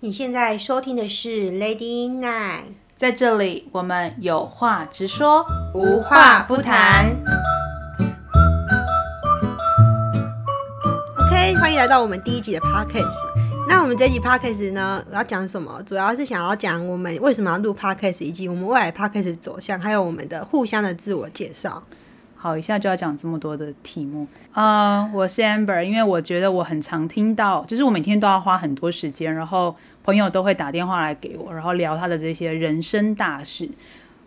你现在收听的是 Lady Night，在这里我们有话直说，无话不谈。OK，欢迎来到我们第一集的 Podcast。那我们这集 Podcast 呢，我要讲什么？主要是想要讲我们为什么要录 Podcast，以及我们未来 Podcast 走向，还有我们的互相的自我介绍。好，一下就要讲这么多的题目啊！我是 Amber，因为我觉得我很常听到，就是我每天都要花很多时间，然后朋友都会打电话来给我，然后聊他的这些人生大事。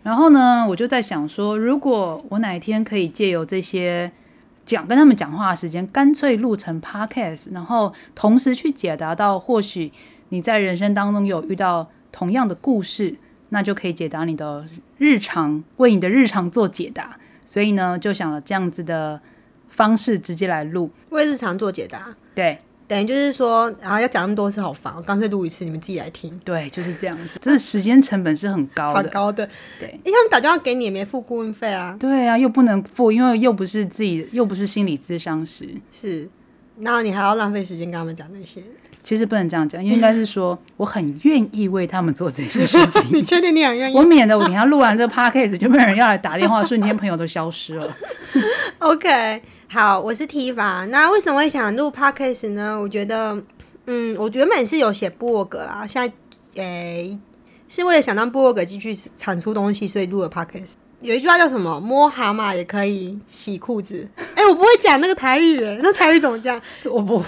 然后呢，我就在想说，如果我哪一天可以借由这些讲跟他们讲话的时间，干脆录成 Podcast，然后同时去解答到，或许你在人生当中有遇到同样的故事，那就可以解答你的日常，为你的日常做解答。所以呢，就想了这样子的方式直接来录，为日常做解答。对，等于就是说，然后要讲那么多次好烦，我干脆录一次，你们自己来听。对，就是这样子。真的时间成本是很高的，好高的。对，因为他们打电话给你也没付顾问费啊。对啊，又不能付，因为又不是自己，又不是心理咨商师。是，然后你还要浪费时间跟他们讲那些。其实不能这样讲，应该是说我很愿意为他们做这些事情。你确定你很愿意？我免得我等下录完这个 podcast 就没有人要来打电话，瞬间朋友都消失了。OK，好，我是 T 法。那为什么会想录 podcast 呢？我觉得，嗯，我原本是有写部落格啦，现在，诶、是为了想让部落格继续产出东西，所以录了 podcast。有一句话叫什么？摸蛤蟆也可以洗裤子。哎、我不会讲那个台语，哎，那台语怎么讲？我不会。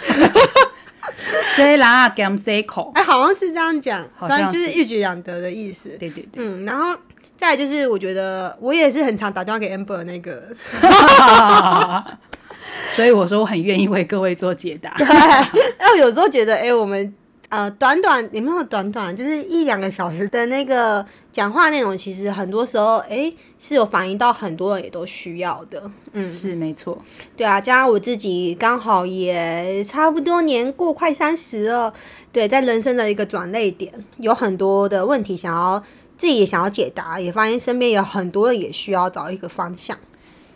谁啦？gam say 口？哎、好像是这样讲，好像反正就是一举两得的意思。对对对。嗯，然后再来就是，我觉得我也是很常打电话给 Amber 那个，所以我说我很愿意为各位做解答。然后有时候觉得，哎、我们呃短短也没有短短，就是一两个小时的那个讲话内容，其实很多时候，哎、是有反映到很多人也都需要的。嗯，是没错。对啊，加上我自己刚好也差不多年过快三十了，对，在人生的一个转捩点，有很多的问题想要自己也想要解答，也发现身边有很多人也需要找一个方向。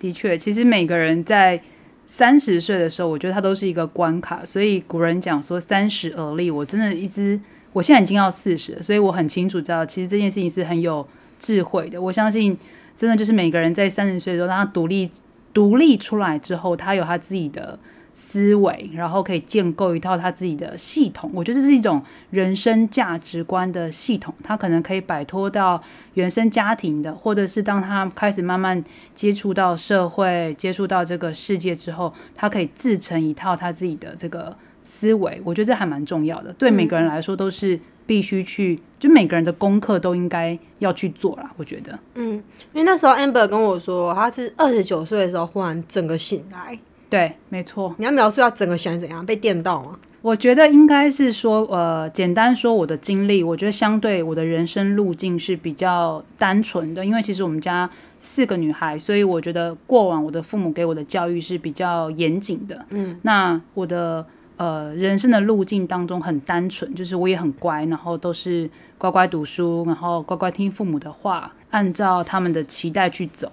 的确，其实每个人在三十岁的时候，我觉得它都是一个关卡。所以古人讲说“三十而立”，我真的一直，我现在已经要四十，所以我很清楚知道，其实这件事情是很有智慧的。我相信，真的就是每个人在三十岁的时候，让他独立独立出来之后，他有他自己的思维，然后可以建构一套他自己的系统。我觉得这是一种人生价值观的系统，他可能可以摆脱到原生家庭的，或者是当他开始慢慢接触到社会、接触到这个世界之后，他可以自成一套他自己的这个思维。我觉得这还蛮重要的，对每个人来说都是必须去，就每个人的功课都应该要去做啦。我觉得，嗯，因为那时候 Amber 跟我说，他是二十九岁的时候忽然整个醒来。对，没错。你要描述要整个喜欢怎样？被电到吗？我觉得应该是说，呃，简单说我的经历，我觉得相对我的人生路径是比较单纯的，因为其实我们家四个女孩，所以我觉得过往我的父母给我的教育是比较严谨的。嗯，那我的呃人生的路径当中很单纯，就是我也很乖，然后都是乖乖读书，然后乖乖听父母的话，按照他们的期待去走。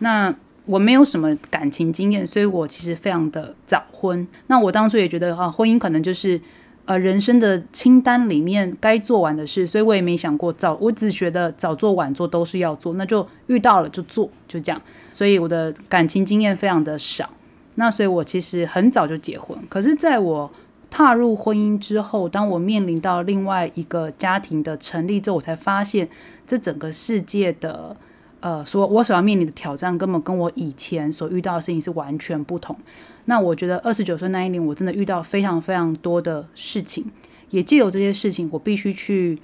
那我没有什么感情经验，所以我其实非常的早婚。那我当初也觉得啊，婚姻可能就是呃人生的清单里面该做完的事，所以我也没想过早，我只觉得早做晚做都是要做，那就遇到了就做，就这样。所以我的感情经验非常的少。那所以我其实很早就结婚，可是在我踏入婚姻之后，当我面临到另外一个家庭的成立之后，我才发现这整个世界的。呃，说我所要面临的挑战根本跟我以前所遇到的事情是完全不同。那我觉得二十九岁那一年，我真的遇到非常非常多的事情，也借由这些事情，我必须去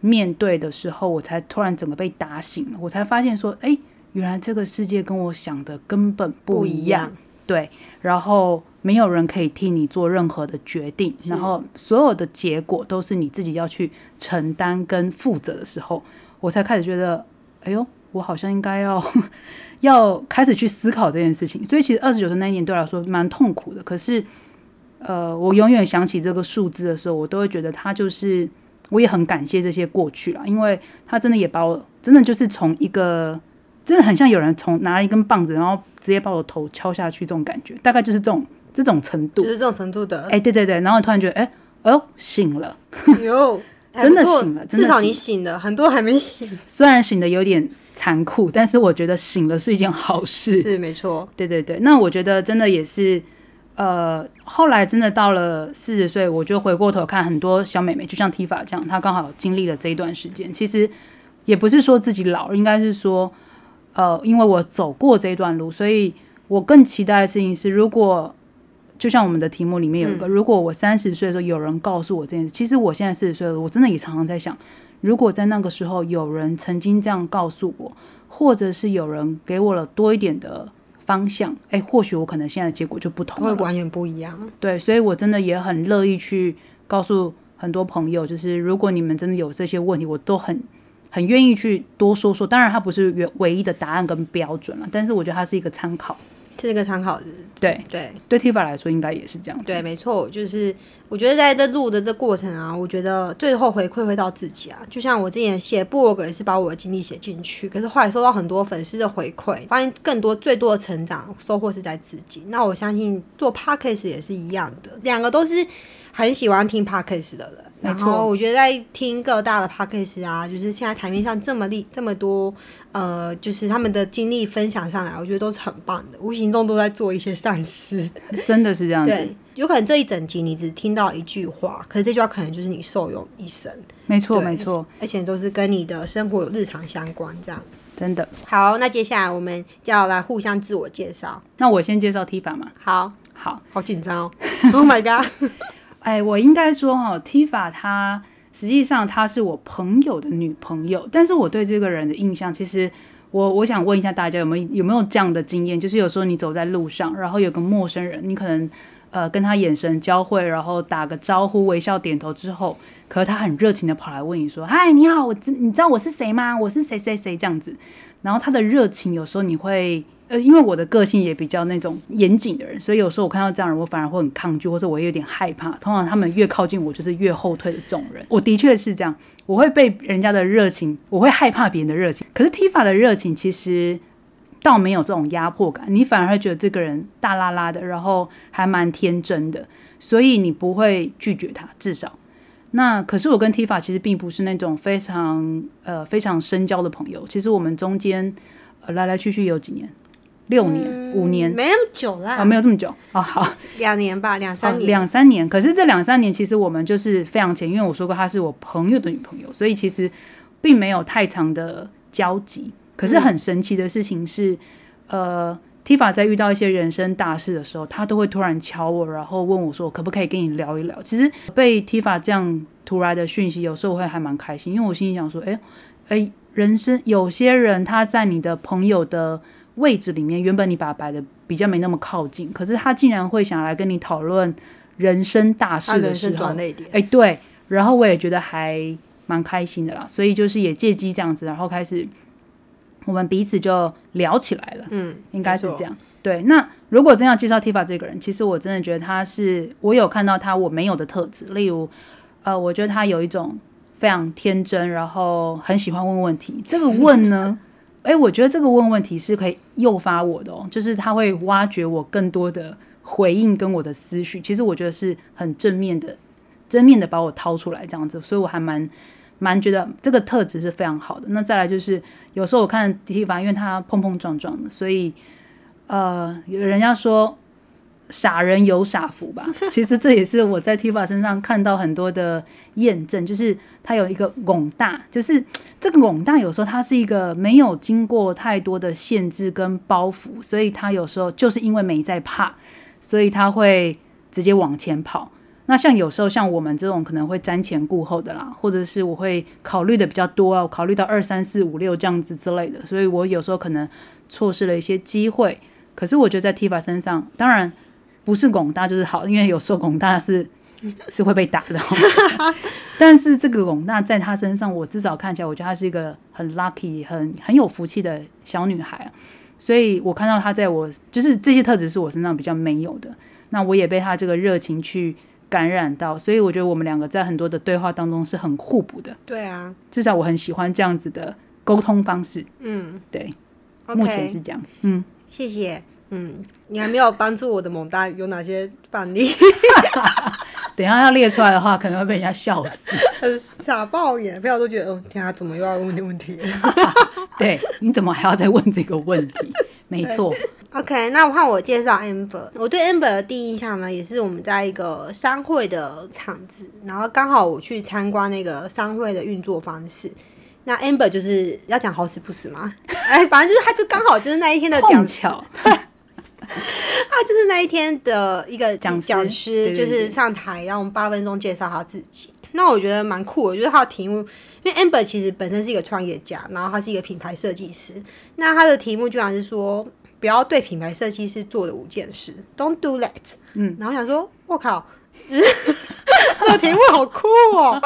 面对的时候，我才突然整个被打醒了。我才发现说，哎，原来这个世界跟我想的根本不一样。对，然后没有人可以替你做任何的决定，然后所有的结果都是你自己要去承担跟负责的时候，我才开始觉得，哎呦。我好像应该要 要开始去思考这件事情，所以其实二十九岁那一年对我来说蛮痛苦的。可是，呃，我永远想起这个数字的时候，我都会觉得它就是，我也很感谢这些过去了，因为它真的也把我真的就是从一个真的很像有人从拿了一根棒子，然后直接把我头敲下去这种感觉，大概就是这种这种程度就。是这种程度的。哎、对对对，然后突然觉得，哎、哦，醒了。有 真的醒了至少你醒醒了，很多还没醒。虽然醒的有点残酷，但是我觉得醒了是一件好事。是没错，对对对，那我觉得真的也是，呃，后来真的到了四十岁，我就回过头看很多小妹妹，就像 Tifa 这样，她刚好经历了这一段时间。其实也不是说自己老，应该是说，呃，因为我走过这一段路，所以我更期待的事情是，如果就像我们的题目里面有一个，如果我三十岁的时候有人告诉我这件事，其实我现在四十岁了，我真的也常常在想，如果在那个时候有人曾经这样告诉我，或者是有人给我了多一点的方向，哎，或许我可能现在的结果就不同了。会完全不一样。对，所以我真的也很乐意去告诉很多朋友，就是如果你们真的有这些问题，我都很很愿意去多说说。当然，它不是唯唯一的答案跟标准了，但是我觉得它是一个参考。是一个参考，对，对对 Tifa 来说应该也是这样子。对，没错，就是我觉得在这录的这过程啊，我觉得最后回馈会到自己啊。就像我之前写部落格也是把我的经历写进去，可是后来收到很多粉丝的回馈，发现更多最多的成长收获是在自己。那我相信做 podcast 也是一样的，两个都是很喜欢听 podcast 的人。然没错后我觉得在听各大的 podcast 啊，就是现在台面上这么厉这么多，呃，就是他们的经历分享上来，我觉得都是很棒的，无形中都在做一些善事。真的是这样子。对，有可能这一整集你只听到一句话，可是这句话可能就是你受用一生，没错，没错，而且都是跟你的生活有日常相关。这样真的。好，那接下来我们就要来互相自我介绍。那我先介绍 Tifa 嘛。好，好，好紧张哦！Oh my god！哎，我应该说哈，Tifa 她实际上她是我朋友的女朋友，但是我对这个人的印象，其实我我想问一下大家有没有有没有这样的经验，就是有时候你走在路上，然后有个陌生人，你可能呃跟他眼神交汇，然后打个招呼，微笑点头之后，可是他很热情的跑来问你说：“嗨，你好，我知你知道我是谁吗？我是谁谁谁这样子。”然后他的热情有时候你会。呃，因为我的个性也比较那种严谨的人，所以有时候我看到这样人，我反而会很抗拒，或者我也有点害怕。通常他们越靠近我，就是越后退的这种人。我的确是这样，我会被人家的热情，我会害怕别人的热情。可是 Tifa 的热情其实倒没有这种压迫感，你反而会觉得这个人大拉拉的，然后还蛮天真的，所以你不会拒绝他，至少。那可是我跟 Tifa 其实并不是那种非常呃非常深交的朋友，其实我们中间来来去去有几年。六年、五年没那么久啦，啊、没有这么久哦。好，两年吧，两三哦年。两三年。可是这两三年，其实我们就是非常前，因为我说过她是我朋友的女朋友，所以其实并没有太长的交集。可是很神奇的事情是，呃，Tifa 在遇到一些人生大事的时候，她都会突然敲我，然后问我说：“我可不可以跟你聊一聊？”其实被 Tifa 这样突然的讯息，有时候我会还蛮开心，因为我心里想说：“哎，哎，人生有些人他在你的朋友的。”位置里面，原本你把它摆的比较没那么靠近，可是他竟然会想来跟你讨论人生大事的时候，哎，对，然后我也觉得还蛮开心的啦，所以就是也借机这样子，然后开始我们彼此就聊起来了，嗯，应该是这样。对，那如果真要介绍 Tifa 这个人，其实我真的觉得他是我有看到他我没有的特质，例如，呃，我觉得他有一种非常天真，然后很喜欢问问题。这个问呢？哎，我觉得这个问问题是可以诱发我的哦，就是他会挖掘我更多的回应跟我的思绪。其实我觉得是很正面的，正面的把我掏出来这样子，所以我还蛮蛮觉得这个特质是非常好的。那再来就是有时候我看 T T 因为他碰碰撞撞的，所以呃，有人家说傻人有傻福吧。其实这也是我在 Tifa 身上看到很多的验证，就是他有一个拱大，就是这个拱大有时候它是一个没有经过太多的限制跟包袱，所以他有时候就是因为没在怕，所以他会直接往前跑。那像有时候像我们这种可能会瞻前顾后的啦，或者是我会考虑的比较多啊，考虑到二三四五六这样子之类的，所以我有时候可能错失了一些机会。可是我觉得在 Tifa 身上，当然不是拱大就是好，因为有时候拱大是是会被打的。但是这个拱大在她身上，我至少看起来，我觉得她是一个很 lucky、很很有福气的小女孩啊。所以我看到她在我就是这些特质是我身上比较没有的，那我也被她这个热情去感染到，所以我觉得我们两个在很多的对话当中是很互补的。对啊，至少我很喜欢这样子的沟通方式。嗯，对目前是这样。嗯，谢谢。嗯，你还没有帮助我的猛大有哪些范例？等一下要列出来的话，可能会被人家笑死。傻爆眼，朋友都觉得，哦，天啊，怎么又要问这问题 对，你怎么还要再问这个问题？没错。OK，那我看我介绍 Amber，我对 Amber 的第一印象呢，也是我们在一个商会的场子，然后刚好我去参观那个商会的运作方式。那 Amber 就是要讲好死不死嘛，哎，反正就是他就刚好就是那一天的讲巧，他就是那一天的一个讲讲师，就是上台让我们八分钟介绍他自己。那我觉得蛮酷，我觉得他的题目，因为 Amber 其实本身是一个创业家，然后他是一个品牌设计师，那他的题目居然是说。不要对品牌设计师做的五件事，Don't do that。嗯，然后想说，我靠。这个题目好酷哦！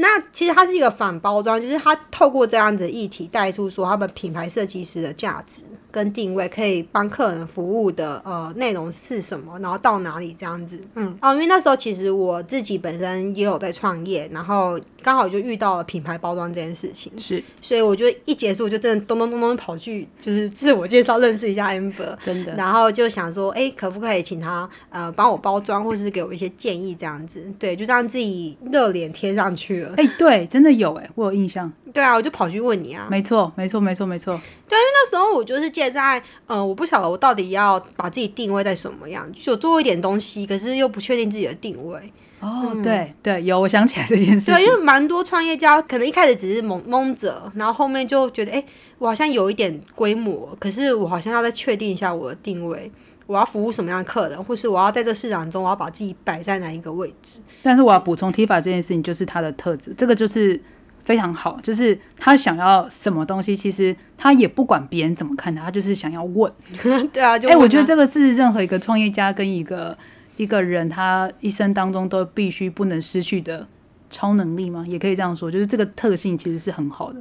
那其实它是一个反包装，就是它透过这样子议题带出说他们品牌设计师的价值跟定位，可以帮客人服务的呃内容是什么，然后到哪里这样子。嗯，哦，因为那时候其实我自己本身也有在创业，然后刚好就遇到了品牌包装这件事情，是，所以我就一结束就真的咚咚咚咚跑去就是自我介绍，认识一下 Amber，真的，然后就想说，哎，可不可以请他呃帮我包装，或是给我一些。建议这样子，对，就让自己热脸贴上去了。哎，对，真的有哎，我有印象。对啊，我就跑去问你啊。没错，没错，没错，没错。对，因为那时候我就是借在，呃，我不晓得我到底要把自己定位在什么样，就做一点东西，可是又不确定自己的定位。哦，对对，有，我想起来这件事。对，因为蛮多创业家可能一开始只是蒙蒙着，然后后面就觉得，哎，我好像有一点规模，可是我好像要再确定一下我的定位。我要服务什么样的客人，或是我要在这市场中，我要把自己摆在哪一个位置？但是我要补充，Tifa 这件事情就是他的特质，这个就是非常好，就是他想要什么东西，其实他也不管别人怎么看他，他就是想要问。对啊，哎，我觉得这个是任何一个创业家跟一个一个人他一生当中都必须不能失去的超能力吗？也可以这样说，就是这个特性其实是很好的。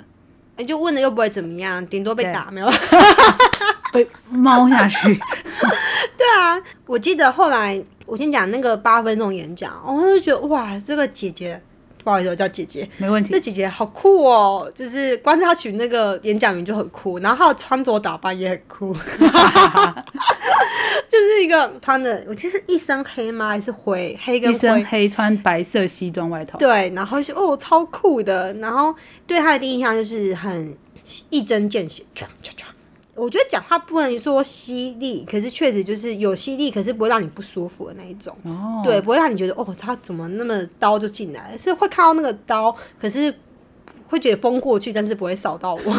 你就问了又不会怎么样，顶多被打没有。被猫下去，对啊，我记得后来我先讲那个八分钟演讲，我就觉得哇，这个姐姐，不好意思，我叫姐姐，没问题。那姐姐好酷哦，就是光是她取那个演讲名就很酷，然后她的穿着打扮也很酷，就是一个穿的，我记得一身黑吗？还是灰？黑跟一身黑，穿白色西装外套。对，然后就哦，超酷的。然后对她的第一印象就是很一针见血，唰唰唰。我觉得讲话不能说犀利，可是确实就是有犀利，可是不会让你不舒服的那一种。哦，对，不会让你觉得哦，他怎么那么刀就进来，是会看到那个刀，可是会觉得风过去，但是不会扫到我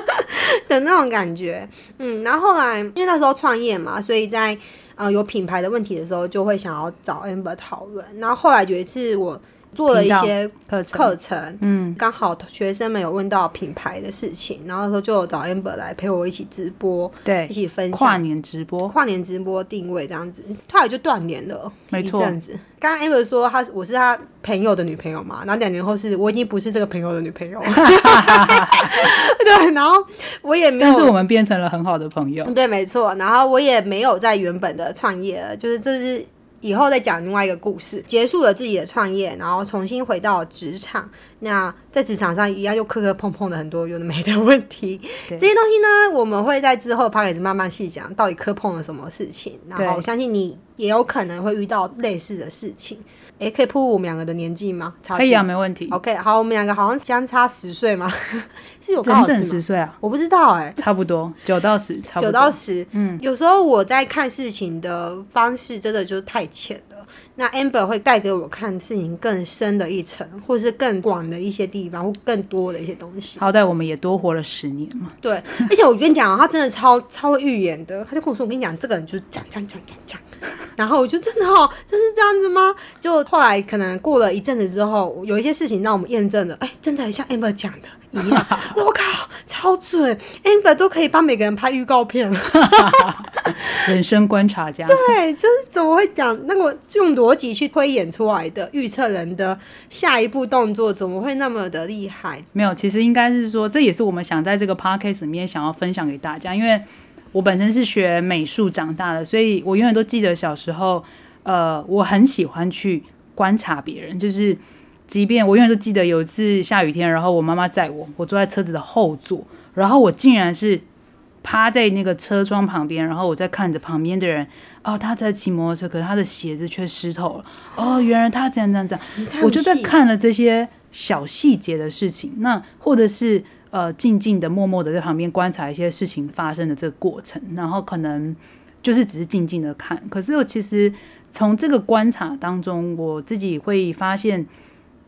的那种感觉。嗯，然后后来因为那时候创业嘛，所以在呃有品牌的问题的时候，就会想要找 Amber 讨论。然后后来有一次我。做了一些课程，嗯，刚好学生们有问到品牌的事情，然后说就找 Amber 来陪我一起直播，对，一起分享。跨年直播，跨年直播定位这样子，后来就断联了，没错，这样子。刚刚 Amber 说他我是他朋友的女朋友嘛，然后两年后是我已经不是这个朋友的女朋友，对，然后我也没有，但是我们变成了很好的朋友，对，没错，然后我也没有在原本的创业了，就是这是。以后再讲另外一个故事，结束了自己的创业，然后重新回到职场。那在职场上一样又磕磕碰碰的很多有的没的问题，这些东西呢，我们会在之后 p a 始慢慢细讲，到底磕碰了什么事情。然后我相信你也有可能会遇到类似的事情。哎，可以铺我们两个的年纪吗？可以啊，没问题。OK，好，我们两个好像相差十岁嘛？是有整整十岁啊？我不知道哎，差不多九到十，九到十。嗯，有时候我在看事情的方式真的就是太浅了。那 Amber 会带给我看事情更深的一层，或是更广的一些地方，或更多的一些东西。好歹我们也多活了十年嘛。对，而且我跟你讲啊，他真的超超会预言的。他就跟我说：“我跟你讲，这个人就是讲讲讲讲讲。”然后我就真的哦，真是这样子吗？就后来可能过了一阵子之后，有一些事情让我们验证了，哎，真的像 Amber 讲的一样。我靠，超准！Amber 都可以帮每个人拍预告片了。人生观察家。对，就是怎么会讲那个用逻辑去推演出来的预测人的下一步动作，怎么会那么的厉害？没有，其实应该是说，这也是我们想在这个 podcast 里面想要分享给大家，因为。我本身是学美术长大的，所以我永远都记得小时候，呃，我很喜欢去观察别人。就是，即便我永远都记得有一次下雨天，然后我妈妈载我，我坐在车子的后座，然后我竟然是趴在那个车窗旁边，然后我在看着旁边的人。哦，他在骑摩托车，可是他的鞋子却湿透了。哦，原来他这样这样这样。我就在看了这些。小细节的事情，那或者是呃静静的、默默的在旁边观察一些事情发生的这个过程，然后可能就是只是静静的看。可是我其实从这个观察当中，我自己会发现。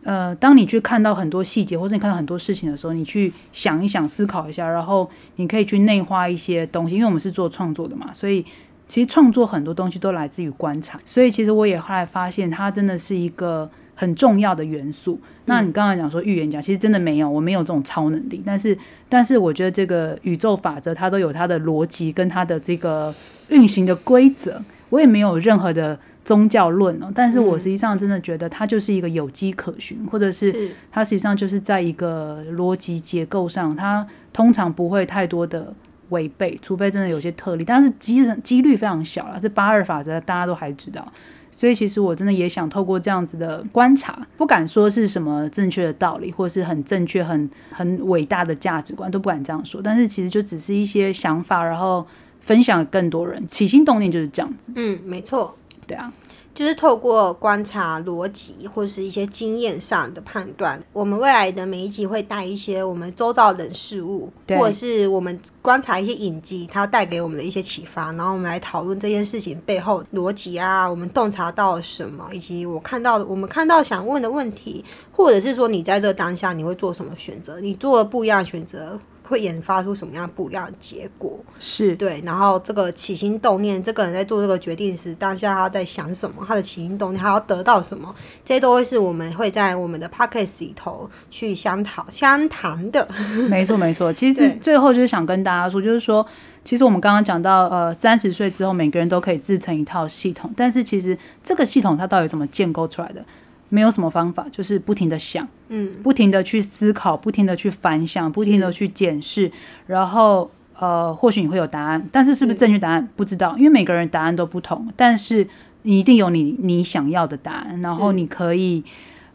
呃，当你去看到很多细节，或者你看到很多事情的时候，你去想一想、思考一下，然后你可以去内化一些东西。因为我们是做创作的嘛，所以其实创作很多东西都来自于观察。所以其实我也后来发现，它真的是一个很重要的元素。那你刚才讲说预言家，其实真的没有，我没有这种超能力。但是，但是我觉得这个宇宙法则它都有它的逻辑跟它的这个运行的规则。我也没有任何的。宗教论哦，但是我实际上真的觉得它就是一个有机可循，或者是它实际上就是在一个逻辑结构上，它通常不会太多的违背，除非真的有些特例，但是几几率非常小了。这八二法则大家都还知道，所以其实我真的也想透过这样子的观察，不敢说是什么正确的道理，或是很正确、很很伟大的价值观，都不敢这样说。但是其实就只是一些想法，然后分享更多人，起心动念就是这样子。嗯，没错。对啊，就是透过观察逻辑或是一些经验上的判断，我们未来的每一集会带一些我们周遭人事物，或者是我们观察一些影集，它带给我们的一些启发，然后我们来讨论这件事情背后逻辑啊，我们洞察到了什么，以及我看到的，我们看到想问的问题，或者是说你在这当下你会做什么选择，你做了不一样的选择。会研发出什么样不一样的结果？是对，然后这个起心动念，这个人在做这个决定时，当下他在想什么？他的起心动念，他要得到什么？这些都会是我们会在我们的 p o c k e t 里头去相讨相谈的。没错，没错。其实 最后就是想跟大家说，就是说，其实我们刚刚讲到，呃，三十岁之后每个人都可以自成一套系统，但是其实这个系统它到底怎么建构出来的？没有什么方法，就是不停的想，嗯，不停的去思考，不停的去反想，不停的去检视，然后呃，或许你会有答案，但是是不是正确答案？不知道，因为每个人答案都不同，但是你一定有你你想要的答案，然后你可以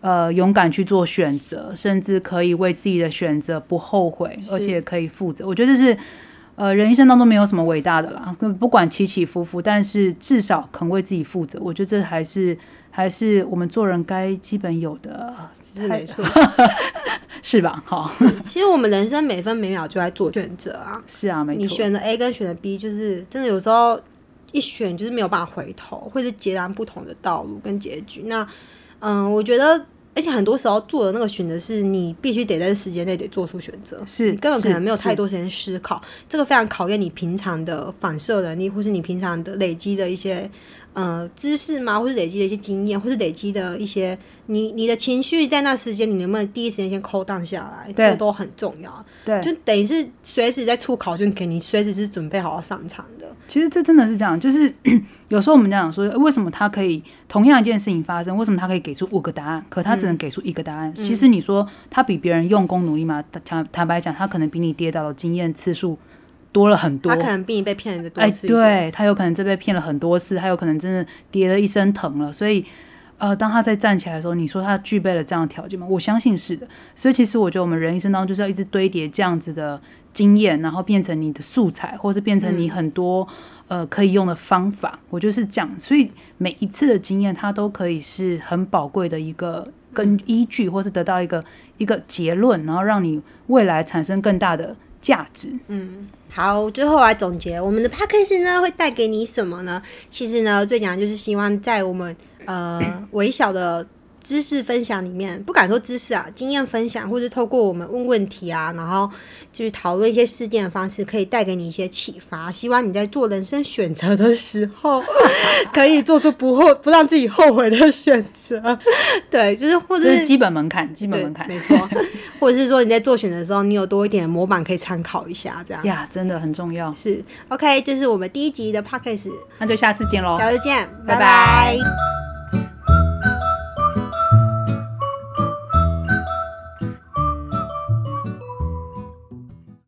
呃勇敢去做选择，甚至可以为自己的选择不后悔，而且可以负责。我觉得是呃人一生当中没有什么伟大的啦，不管起起伏伏，但是至少肯为自己负责，我觉得这还是。还是我们做人该基本有的，是没错，是吧？好，其实我们人生每分每秒就在做选择啊。是啊，没错。你选的 A 跟选的 B，就是真的有时候一选就是没有办法回头，会是截然不同的道路跟结局。那嗯，我觉得，而且很多时候做的那个选择是你必须得在时间内得做出选择，是你根本可能没有太多时间思考。这个非常考验你平常的反射能力，或是你平常的累积的一些。呃，知识吗？或是累积的一些经验，或是累积的一些，你你的情绪在那时间，你能不能第一时间先扣档下来？这都很重要。对，就等于是随时在出考卷给你，随时是准备好要上场的。其实这真的是这样，就是 有时候我们讲说，为什么他可以同样一件事情发生，为什么他可以给出五个答案，可他只能给出一个答案？其实你说他比别人用功努力吗？坦坦白讲，他可能比你跌倒的经验次数。多了很多，他可能比你被骗的多次。哎，对他有可能这被骗了很多次，他有可能真的跌了一身疼了。所以，呃，当他再站起来的时候，你说他具备了这样的条件吗？我相信是的。所以，其实我觉得我们人一生当中就是要一直堆叠这样子的经验，然后变成你的素材，或是变成你很多呃可以用的方法。我就是这样。所以每一次的经验，它都可以是很宝贵的一个根依据，或是得到一个一个结论，然后让你未来产生更大的价值。嗯。好，最后来总结，我们的 p a c k a g e 呢会带给你什么呢？其实呢，最讲就是希望在我们呃微小的。知识分享里面不敢说知识啊，经验分享，或是透过我们问问题啊，然后就是讨论一些事件的方式，可以带给你一些启发。希望你在做人生选择的时候，可以做出不后不让自己后悔的选择。对，就是或者是基本门槛，基本门槛没错。或者是说你在做选择的时候，你有多一点模板可以参考一下，这样呀，真的很重要。是 OK，这是我们第一集的 p o c k e t 那就下次见喽，下次见，拜拜。